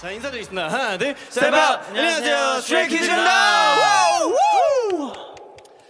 자 인사드리겠습니다. 하나 둘 셋. 안녕하세요. 스트레이키즈입니다.